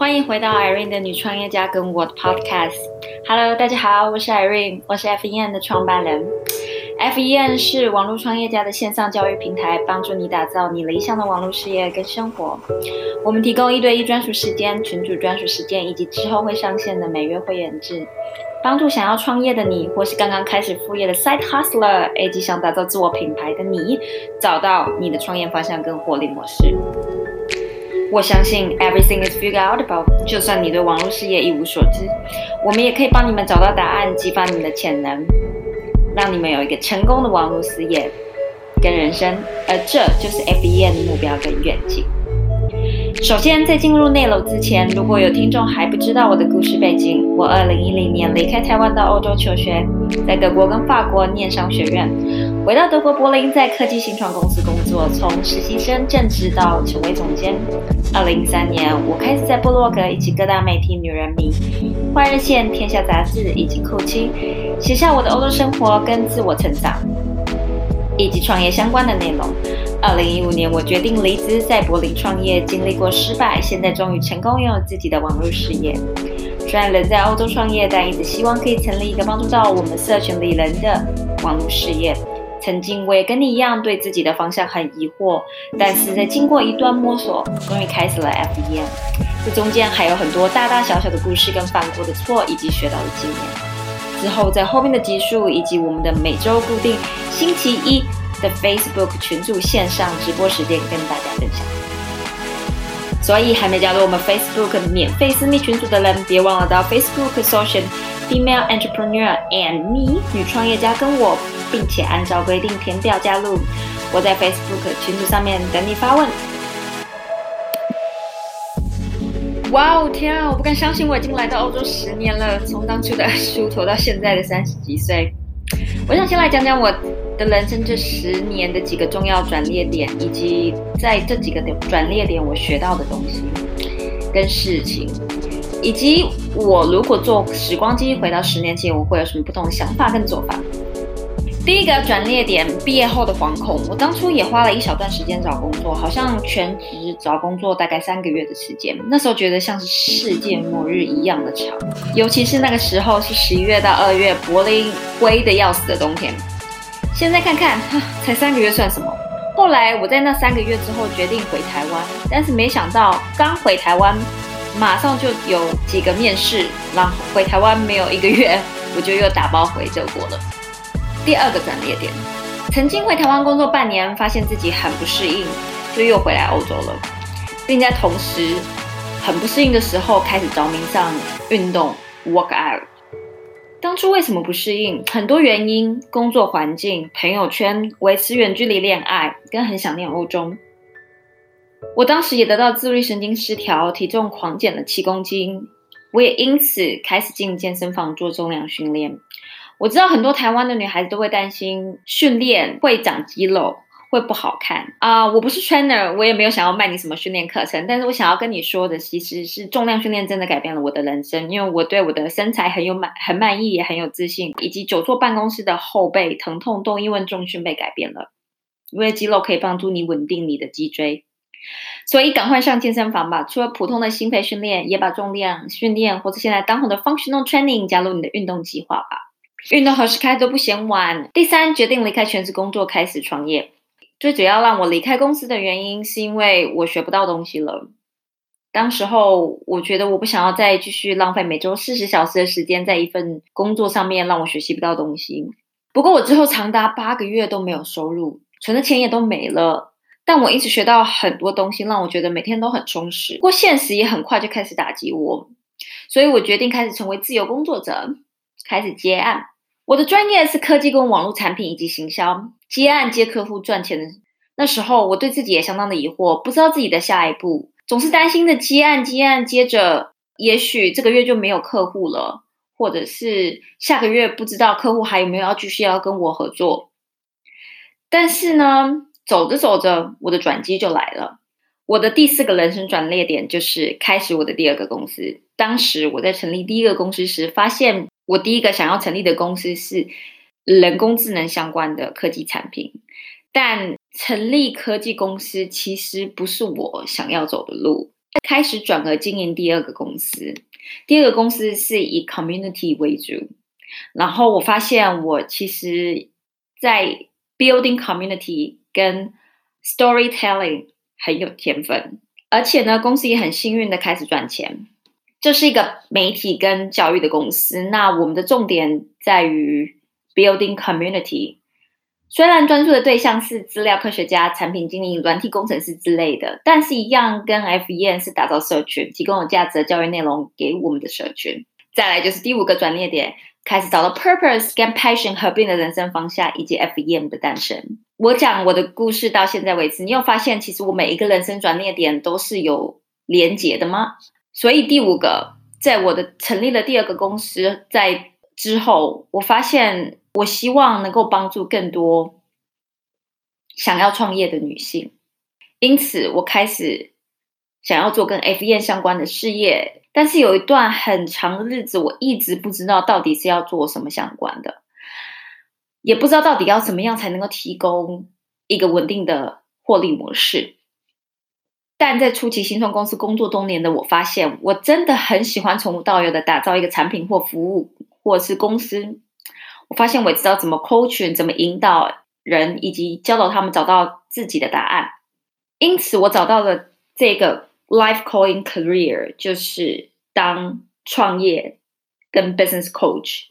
欢迎回到 Irene 的女创业家跟我的 Podcast。Hello，大家好，我是 Irene，我是 FEN 的创办人。FEN 是网络创业家的线上教育平台，帮助你打造你理想的网络事业跟生活。我们提供一对一专属时间、群主专属时间，以及之后会上线的每月会员制，帮助想要创业的你，或是刚刚开始副业的 Side Hustler，以及想打造自我品牌的你，找到你的创业方向跟获利模式。我相信 everything is figured out about。就算你对网络事业一无所知，我们也可以帮你们找到答案，激发你们的潜能，让你们有一个成功的网络事业跟人生。而这就是 FBN 的目标跟愿景。首先，在进入内楼之前，如果有听众还不知道我的故事背景，我二零一零年离开台湾到欧洲求学，在德国跟法国念商学院，回到德国柏林，在科技新创公司工作，我从实习生正职到成为总监。二零一三年，我开始在部落格以及各大媒体《女人迷》、《换日线》、《天下杂志》以及酷青写下我的欧洲生活跟自我成长，以及创业相关的内容。二零一五年，我决定离职，在柏林创业，经历过失败，现在终于成功拥有自己的网络事业。虽然人在欧洲创业，但一直希望可以成立一个帮助到我们社群里人的网络事业。曾经我也跟你一样，对自己的方向很疑惑，但是在经过一段摸索，终于开始了 FEM。这中间还有很多大大小小的故事，跟犯过的错，以及学到的经验。之后在后面的集数，以及我们的每周固定星期一。的 Facebook 群组线上直播时间跟大家分享，所以还没加入我们 Facebook 免费私密群组的人，别忘了到 Facebook 搜寻 Female Entrepreneur and Me 女创业家跟我，并且按照规定填表加入。我在 Facebook 群组上面等你发问。哇哦天啊，我不敢相信我已经来到欧洲十年了，从当初的梳头到现在的三十几岁。我想先来讲讲我。的人生这十年的几个重要转捩点，以及在这几个转捩点我学到的东西跟事情，以及我如果坐时光机回到十年前，我会有什么不同的想法跟做法。第一个转捩点，毕业后的惶恐。我当初也花了一小段时间找工作，好像全职找工作大概三个月的时间。那时候觉得像是世界末日一样的长，尤其是那个时候是十一月到二月，柏林灰的要死的冬天。现在看看，才三个月算什么？后来我在那三个月之后决定回台湾，但是没想到刚回台湾，马上就有几个面试，然后回台湾没有一个月，我就又打包回德国了。第二个转捩点，曾经回台湾工作半年，发现自己很不适应，就又回来欧洲了，并在同时很不适应的时候，开始着迷上运动，work out。当初为什么不适应？很多原因：工作环境、朋友圈、维持远距离恋爱，跟很想念欧洲。我当时也得到自律神经失调，体重狂减了七公斤。我也因此开始进健身房做重量训练。我知道很多台湾的女孩子都会担心训练会长肌肉。会不好看啊！我不是 trainer，我也没有想要卖你什么训练课程。但是我想要跟你说的，其实是重量训练真的改变了我的人生，因为我对我的身材很有满很满意，也很有自信，以及久坐办公室的后背疼痛都因为重训被改变了。因为肌肉可以帮助你稳定你的脊椎，所以赶快上健身房吧！除了普通的心肺训练，也把重量训练或者现在当红的 functional training 加入你的运动计划吧。运动何时开都不嫌晚。第三，决定离开全职工作，开始创业。最主要让我离开公司的原因，是因为我学不到东西了。当时候，我觉得我不想要再继续浪费每周四十小时的时间在一份工作上面，让我学习不到东西。不过，我之后长达八个月都没有收入，存的钱也都没了。但我一直学到很多东西，让我觉得每天都很充实。不过，现实也很快就开始打击我，所以我决定开始成为自由工作者，开始接案。我的专业是科技跟网络产品以及行销。接案接客户赚钱的那时候，我对自己也相当的疑惑，不知道自己的下一步，总是担心的接案接案，接着也许这个月就没有客户了，或者是下个月不知道客户还有没有要继续要跟我合作。但是呢，走着走着，我的转机就来了。我的第四个人生转捩点就是开始我的第二个公司。当时我在成立第一个公司时，发现我第一个想要成立的公司是。人工智能相关的科技产品，但成立科技公司其实不是我想要走的路。开始转而经营第二个公司。第二个公司是以 community 为主，然后我发现我其实，在 building community 跟 storytelling 很有天分，而且呢，公司也很幸运的开始赚钱。这是一个媒体跟教育的公司，那我们的重点在于 building community。虽然专注的对象是资料科学家、产品经理、软体工程师之类的，但是一样跟 FEN 是打造社群，提供有价值的教育内容给我们的社群。再来就是第五个转捩点，开始找到 purpose 跟 passion 合并的人生方向，以及 FEM 的诞生。我讲我的故事到现在为止，你有发现其实我每一个人生转捩点都是有连结的吗？所以第五个，在我的成立了第二个公司，在之后，我发现我希望能够帮助更多想要创业的女性，因此我开始想要做跟 F E 相关的事业。但是有一段很长的日子，我一直不知道到底是要做什么相关的，也不知道到底要怎么样才能够提供一个稳定的获利模式。但在初期新创公司工作多年的我，发现我真的很喜欢从无到有的打造一个产品或服务，或是公司。我发现我知道怎么 coach，怎么引导人，以及教导他们找到自己的答案。因此，我找到了这个 life calling career，就是当创业跟 business coach。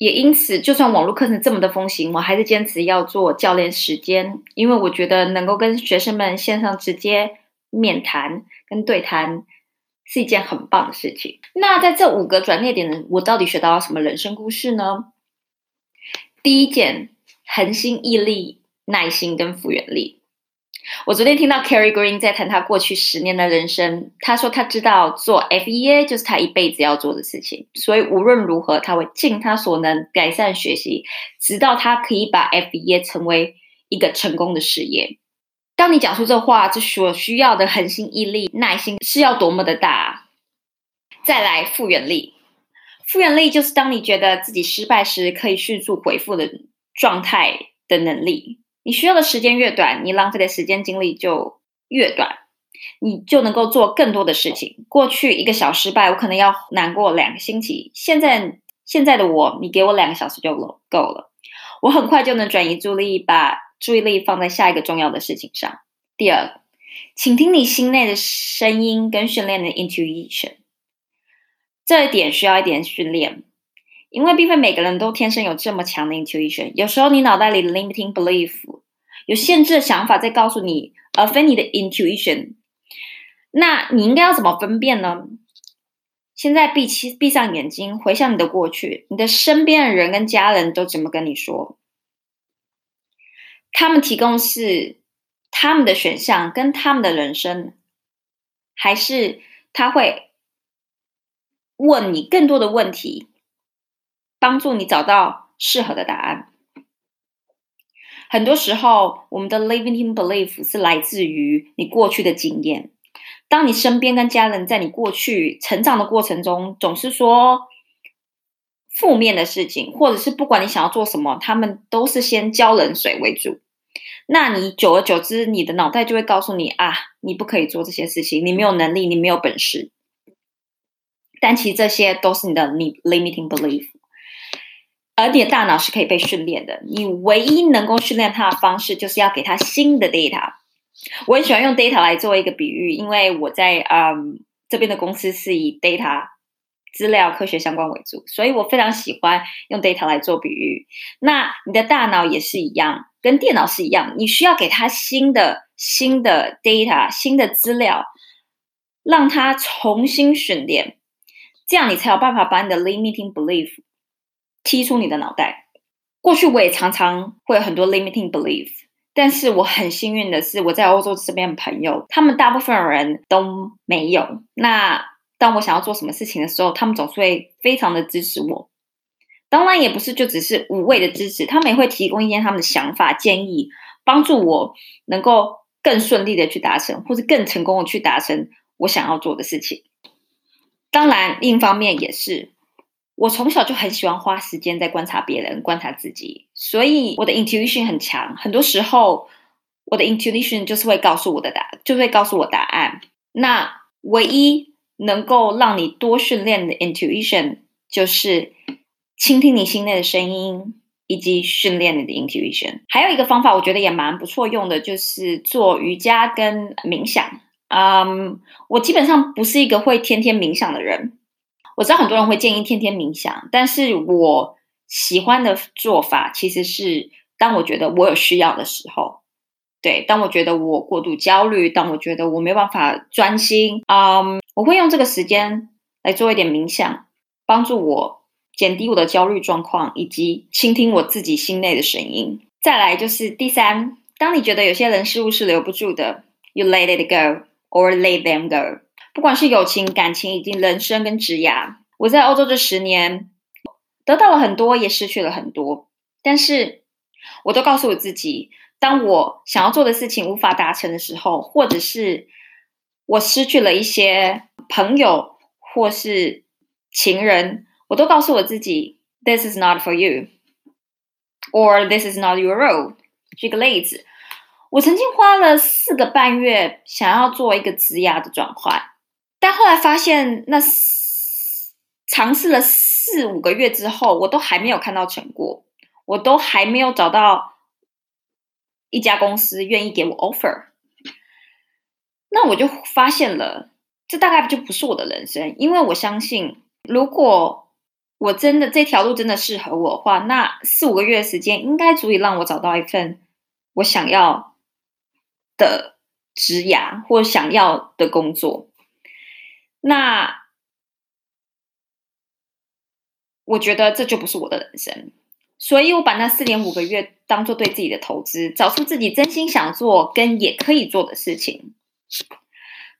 也因此，就算网络课程这么的风行，我还是坚持要做教练时间，因为我觉得能够跟学生们线上直接面谈跟对谈是一件很棒的事情。那在这五个转捩点，我到底学到了什么人生故事呢？第一件，恒心毅力、耐心跟复原力。我昨天听到 Carrie Green 在谈他过去十年的人生，他说他知道做 FEA 就是他一辈子要做的事情，所以无论如何他会尽他所能改善学习，直到他可以把 FEA 成为一个成功的事业。当你讲出这话，这所需要的恒心毅力、耐心是要多么的大。再来复原力，复原力就是当你觉得自己失败时，可以迅速回复的状态的能力。你需要的时间越短，你浪费的时间精力就越短，你就能够做更多的事情。过去一个小失败，我可能要难过两个星期。现在现在的我，你给我两个小时就够了，我很快就能转移注意力，把注意力放在下一个重要的事情上。第二，请听你心内的声音跟训练的 intuition，这一点需要一点训练。因为并非每个人都天生有这么强的 intuition，有时候你脑袋里的 limiting belief 有限制的想法在告诉你，而非你的 intuition。那你应该要怎么分辨呢？现在闭起闭上眼睛，回想你的过去，你的身边的人跟家人都怎么跟你说？他们提供是他们的选项跟他们的人生，还是他会问你更多的问题？帮助你找到适合的答案。很多时候，我们的 limiting belief 是来自于你过去的经验。当你身边跟家人在你过去成长的过程中，总是说负面的事情，或者是不管你想要做什么，他们都是先浇冷水为主。那你久而久之，你的脑袋就会告诉你啊，你不可以做这些事情，你没有能力，你没有本事。但其实这些都是你的你 limiting belief。而你的大脑是可以被训练的，你唯一能够训练它的方式，就是要给它新的 data。我很喜欢用 data 来做一个比喻，因为我在嗯这边的公司是以 data 资料科学相关为主，所以我非常喜欢用 data 来做比喻。那你的大脑也是一样，跟电脑是一样，你需要给它新的新的 data、新的资料，让它重新训练，这样你才有办法把你的 limiting belief。踢出你的脑袋。过去我也常常会有很多 limiting belief，但是我很幸运的是，我在欧洲这边的朋友，他们大部分人都没有。那当我想要做什么事情的时候，他们总是会非常的支持我。当然，也不是就只是无谓的支持，他们也会提供一些他们的想法、建议，帮助我能够更顺利的去达成，或者更成功的去达成我想要做的事情。当然，另一方面也是。我从小就很喜欢花时间在观察别人、观察自己，所以我的 intuition 很强。很多时候，我的 intuition 就是会告诉我的答，就会告诉我答案。那唯一能够让你多训练的 intuition 就是倾听你心内的声音，以及训练你的 intuition。还有一个方法，我觉得也蛮不错用的，就是做瑜伽跟冥想。嗯，我基本上不是一个会天天冥想的人。我知道很多人会建议天天冥想，但是我喜欢的做法其实是当我觉得我有需要的时候，对，当我觉得我过度焦虑，当我觉得我没办法专心，嗯，我会用这个时间来做一点冥想，帮助我减低我的焦虑状况，以及倾听我自己心内的声音。再来就是第三，当你觉得有些人事物是留不住的，you let it go。or let them go。不管是友情、感情，以及人生跟职涯，我在欧洲这十年得到了很多，也失去了很多。但是，我都告诉我自己，当我想要做的事情无法达成的时候，或者是我失去了一些朋友或是情人，我都告诉我自己，This is not for you，or This is not your role。举个例子。我曾经花了四个半月想要做一个职涯的转换，但后来发现，那尝试了四五个月之后，我都还没有看到成果，我都还没有找到一家公司愿意给我 offer。那我就发现了，这大概就不是我的人生，因为我相信，如果我真的这条路真的适合我的话，那四五个月的时间应该足以让我找到一份我想要。的职涯或想要的工作，那我觉得这就不是我的人生，所以我把那四点五个月当做对自己的投资，找出自己真心想做跟也可以做的事情。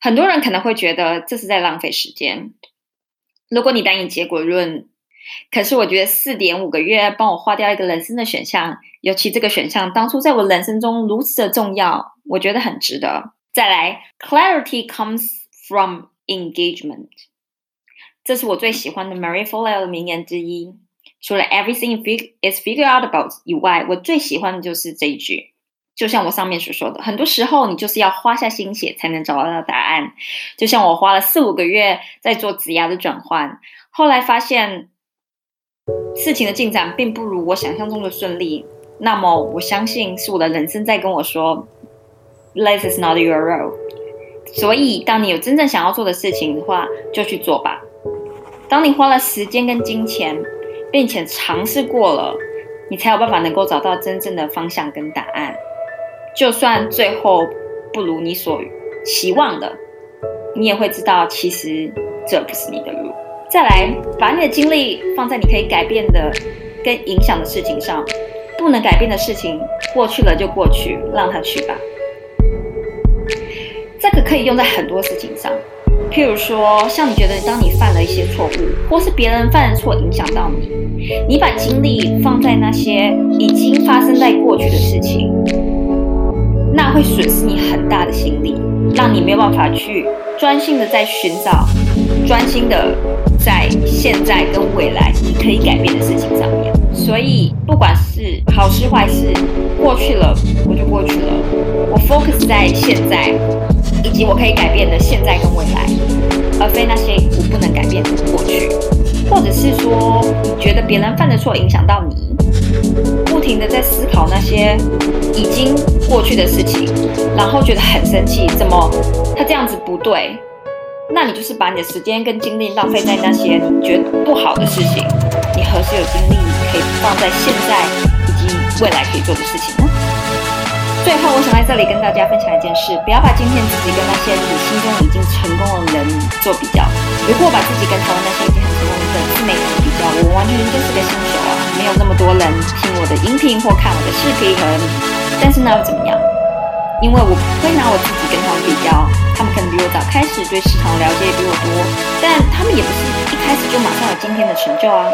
很多人可能会觉得这是在浪费时间，如果你单以结果论。可是我觉得四点五个月帮我划掉一个人生的选项，尤其这个选项当初在我人生中如此的重要，我觉得很值得。再来，clarity comes from engagement，这是我最喜欢的 Marie Forleo 的名言之一。除了 everything is figured out about 以外，我最喜欢的就是这一句。就像我上面所说的，很多时候你就是要花下心血才能找到答案。就像我花了四五个月在做职涯的转换，后来发现。事情的进展并不如我想象中的顺利，那么我相信是我的人生在跟我说，This is not your role。所以，当你有真正想要做的事情的话，就去做吧。当你花了时间跟金钱，并且尝试过了，你才有办法能够找到真正的方向跟答案。就算最后不如你所期望的，你也会知道，其实这不是你的路。再来，把你的精力放在你可以改变的、跟影响的事情上。不能改变的事情，过去了就过去，让它去吧。这个可以用在很多事情上，譬如说，像你觉得当你犯了一些错误，或是别人犯的错影响到你，你把精力放在那些已经发生在过去的事情，那会损失你很大的心力，让你没有办法去专心的在寻找，专心的。在现在跟未来你可以改变的事情上面，所以不管是好事坏事，过去了我就过去了。我 focus 在现在，以及我可以改变的现在跟未来，而非那些我不能改变的过去。或者是说，你觉得别人犯的错影响到你，不停的在思考那些已经过去的事情，然后觉得很生气，怎么他这样子不对？那你就是把你的时间跟精力浪费在那些你觉得不好的事情，你何时有精力可以放在现在以及未来可以做的事情呢？最后，我想在这里跟大家分享一件事：不要把今天自己跟那些你心中已经成功的人做比较。如果把自己跟台湾那些已经很成功的自媒体比较，我完全就是个新手啊，没有那么多人听我的音频或看我的视频和，但是那又怎么样？因为我不会拿我自己跟他们比较，他们可能比我早开始对市场的了解也比我多，但他们也不是一开始就马上有今天的成就啊。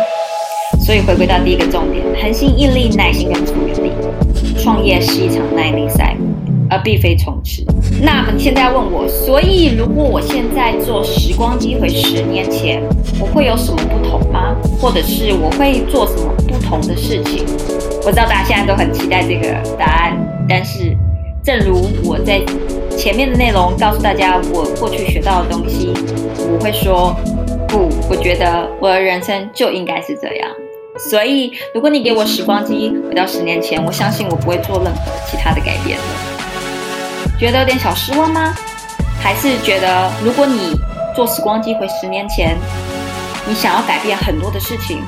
所以回归到第一个重点，恒心毅力、耐心跟创造力，创业是一场耐力赛，而并非冲刺。那么现在要问我，所以如果我现在做时光机回十年前，我会有什么不同吗？或者是我会做什么不同的事情？我知道大家现在都很期待这个答案，但是。正如我在前面的内容告诉大家，我过去学到的东西，我会说不，我觉得我的人生就应该是这样。所以，如果你给我时光机回到十年前，我相信我不会做任何其他的改变觉得有点小失望吗？还是觉得如果你做时光机回十年前，你想要改变很多的事情，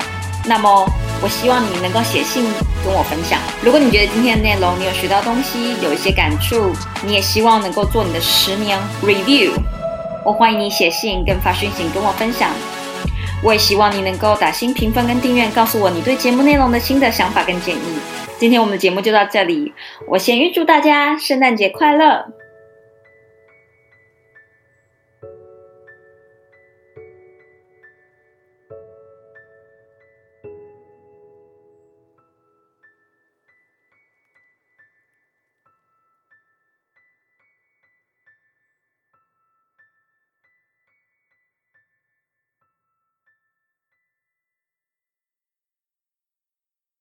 那么我希望你能够写信跟我分享。如果你觉得今天的内容你有学到东西，有一些感触，你也希望能够做你的十年 review，我欢迎你写信跟发讯息跟我分享。我也希望你能够打新评分跟订阅，告诉我你对节目内容的新的想法跟建议。今天我们的节目就到这里，我先预祝大家圣诞节快乐！